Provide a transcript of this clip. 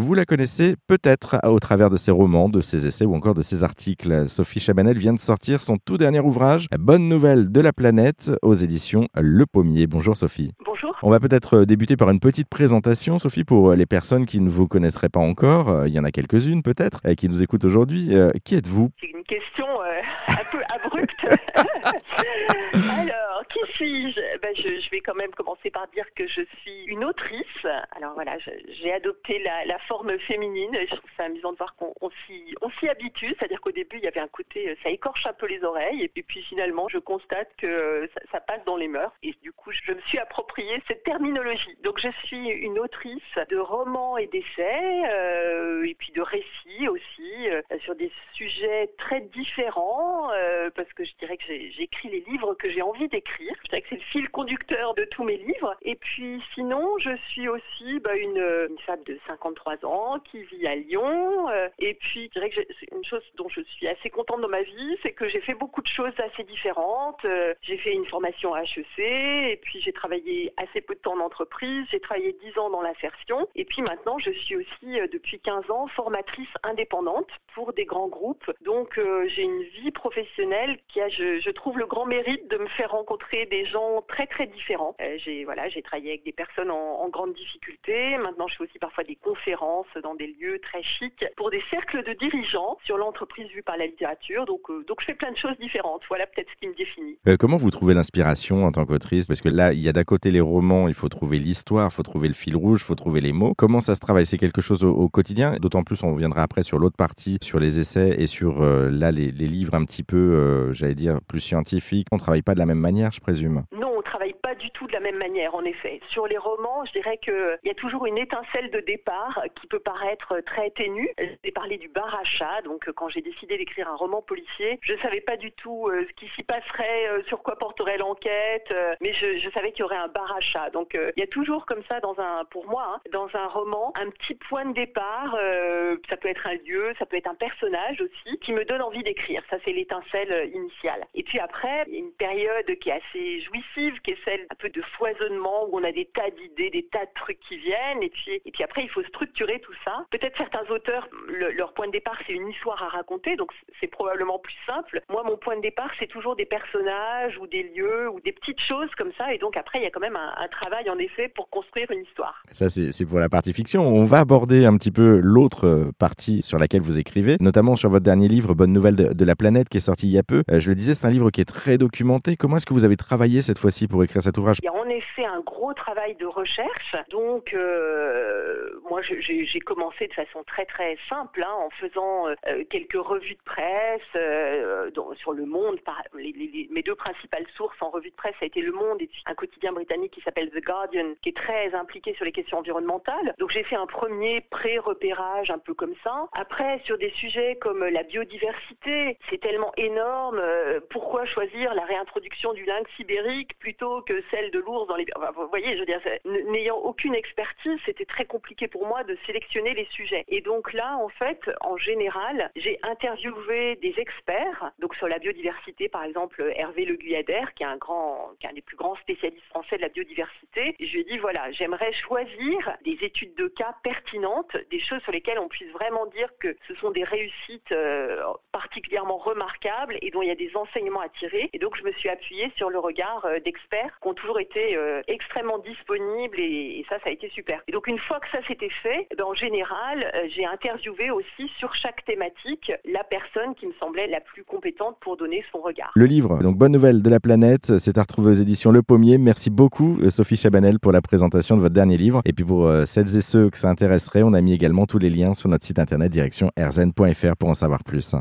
Vous la connaissez peut-être au travers de ses romans, de ses essais ou encore de ses articles. Sophie Chabanel vient de sortir son tout dernier ouvrage, Bonne nouvelle de la planète, aux éditions Le Pommier. Bonjour Sophie. Bonjour. On va peut-être débuter par une petite présentation, Sophie, pour les personnes qui ne vous connaisseraient pas encore. Il y en a quelques-unes peut-être qui nous écoutent aujourd'hui. Qui êtes-vous? Question euh, un peu abrupte. Alors, qui suis-je? Ben, je, je vais quand même commencer par dire que je suis une autrice. Alors voilà, j'ai adopté la, la, forme féminine. Je trouve ça amusant de voir qu'on s'y habitue. C'est-à-dire qu'au début, il y avait un côté, ça écorche un peu les oreilles. Et puis finalement, je constate que ça, ça passe dans les mœurs. Et du coup, je me suis approprié cette terminologie. Donc je suis une autrice de romans et d'essais, euh, et puis de récits aussi, euh, sur des sujets très différent euh, parce que je dirais que j'écris les livres que j'ai envie d'écrire. Je dirais que c'est le fil conducteur de tous mes livres. Et puis sinon, je suis aussi bah, une, femme de 53 ans qui vit à Lyon. Euh, et puis, je dirais que c'est une chose dont je suis assez contente dans ma vie, c'est que j'ai fait beaucoup de choses assez différentes. Euh, j'ai fait une formation HEC, et puis j'ai travaillé assez peu de temps en entreprise. J'ai travaillé 10 ans dans l'insertion. Et puis maintenant, je suis aussi, depuis 15 ans, formatrice indépendante pour des grands groupes. Donc, j'ai une vie professionnelle qui a, je, trouve, le grand mérite de me faire rencontrer des gens très, très différents. Euh, j'ai voilà, j'ai travaillé avec des personnes en, grande difficulté. Maintenant, je fais aussi parfois des conférences dans des lieux très chics pour des cercles de dirigeants sur l'entreprise vue par la littérature. Donc, euh, donc, je fais plein de choses différentes. Voilà peut-être ce qui me définit. Euh, comment vous trouvez l'inspiration en tant qu'autrice? Parce que là, il y a d'un côté les romans, il faut trouver l'histoire, il faut trouver le fil rouge, il faut trouver les mots. Comment ça se travaille? C'est quelque chose au, quotidien? D'autant plus, on reviendra après sur l'autre partie, sur les essais et sur là les, les, livres un petit peu, euh, j'allais dire, plus scientifiques. On travaille pas de la même manière, je présume. Non, on travaille pas du tout de la même manière, en effet. Sur les romans, je dirais qu'il y a toujours une étincelle de départ qui peut paraître très ténue. J'ai parlé du bar achat, donc quand j'ai décidé d'écrire un roman policier, je savais pas du tout euh, ce qui s'y passerait, euh, sur quoi porterait l'enquête, euh, mais je, savais qu'il y aurait un bar achat. Donc il y a toujours comme ça, dans un, pour moi, hein, dans un roman, un petit point de départ. ça peut être un lieu, ça peut être un personnage aussi, qui me donne envie d'écrire. Ça, c'est l'étincelle initiale. Et puis après, il y a une période qui est assez jouissive, qui est celle un peu de foisonnement où on a des tas d'idées, des tas de trucs qui viennent, et puis, et puis après il faut structurer tout ça. Peut-être certains auteurs, le, leur point de départ c'est une histoire à raconter, donc c'est probablement plus simple. Moi mon point de départ c'est toujours des personnages ou des lieux ou des petites choses comme ça, et donc après il y a quand même un, travail en effet pour construire une histoire. Ça c'est pour la partie fiction. On va aborder un petit peu l'autre partie sur laquelle vous écrivez, notamment sur votre dernier livre Bonne nouvelle de, de la planète qui est sorti il y a peu. Euh, je le disais, c'est un livre qui est très documenté. Comment est-ce que vous avez travaillé cette fois-ci pour écrire cet ouvrage Il y a en effet un gros travail de recherche. Donc, euh, moi, j'ai commencé de façon très très simple, hein, en faisant euh, quelques revues de presse euh, sur Le Monde. Mes deux principales sources en revue de presse, ça a été Le Monde et un quotidien britannique qui s'appelle The Guardian, qui est très impliqué sur les questions environnementales. Donc, j'ai fait un premier pré-repérage un peu comme ça. Après, sur des sujets comme la biodiversité, c'est tellement énorme. pourquoi choisir la réintroduction du lynx ibérique plutôt que celle de l'ours dans les... Vous voyez, je veux dire, n'ayant aucune expertise, c'était très compliqué pour moi de sélectionner les sujets. Et donc là, en fait, en général, j'ai interviewé des experts, donc sur la biodiversité, par exemple, Hervé Le Guyadère, qui est un grand, qui est un des plus grands spécialistes français de la biodiversité. Je lui ai dit, voilà, j'aimerais choisir des études de cas pertinentes, des choses sur lesquelles on puisse vraiment dire que ce sont des réussites euh, particulièrement remarquables et dont il y a des enseignements à tirer. Et donc, je me suis appuyée sur le regard euh, d'experts qui ont toujours été euh, extrêmement disponibles et, ça, ça a été super. Et donc une fois que ça s'était fait, ben, en général, euh, j'ai interviewé aussi sur chaque thématique la personne qui me semblait la plus compétente pour donner son regard. Le livre, donc Bonne nouvelle de la planète, c'est à retrouver aux éditions Le Pommier. Merci beaucoup Sophie Chabanel pour la présentation de votre dernier livre. Et puis pour euh, celles et ceux que ça intéresserait, on a mis également tous les liens sur notre site internet direction rzn.fr pour en savoir plus.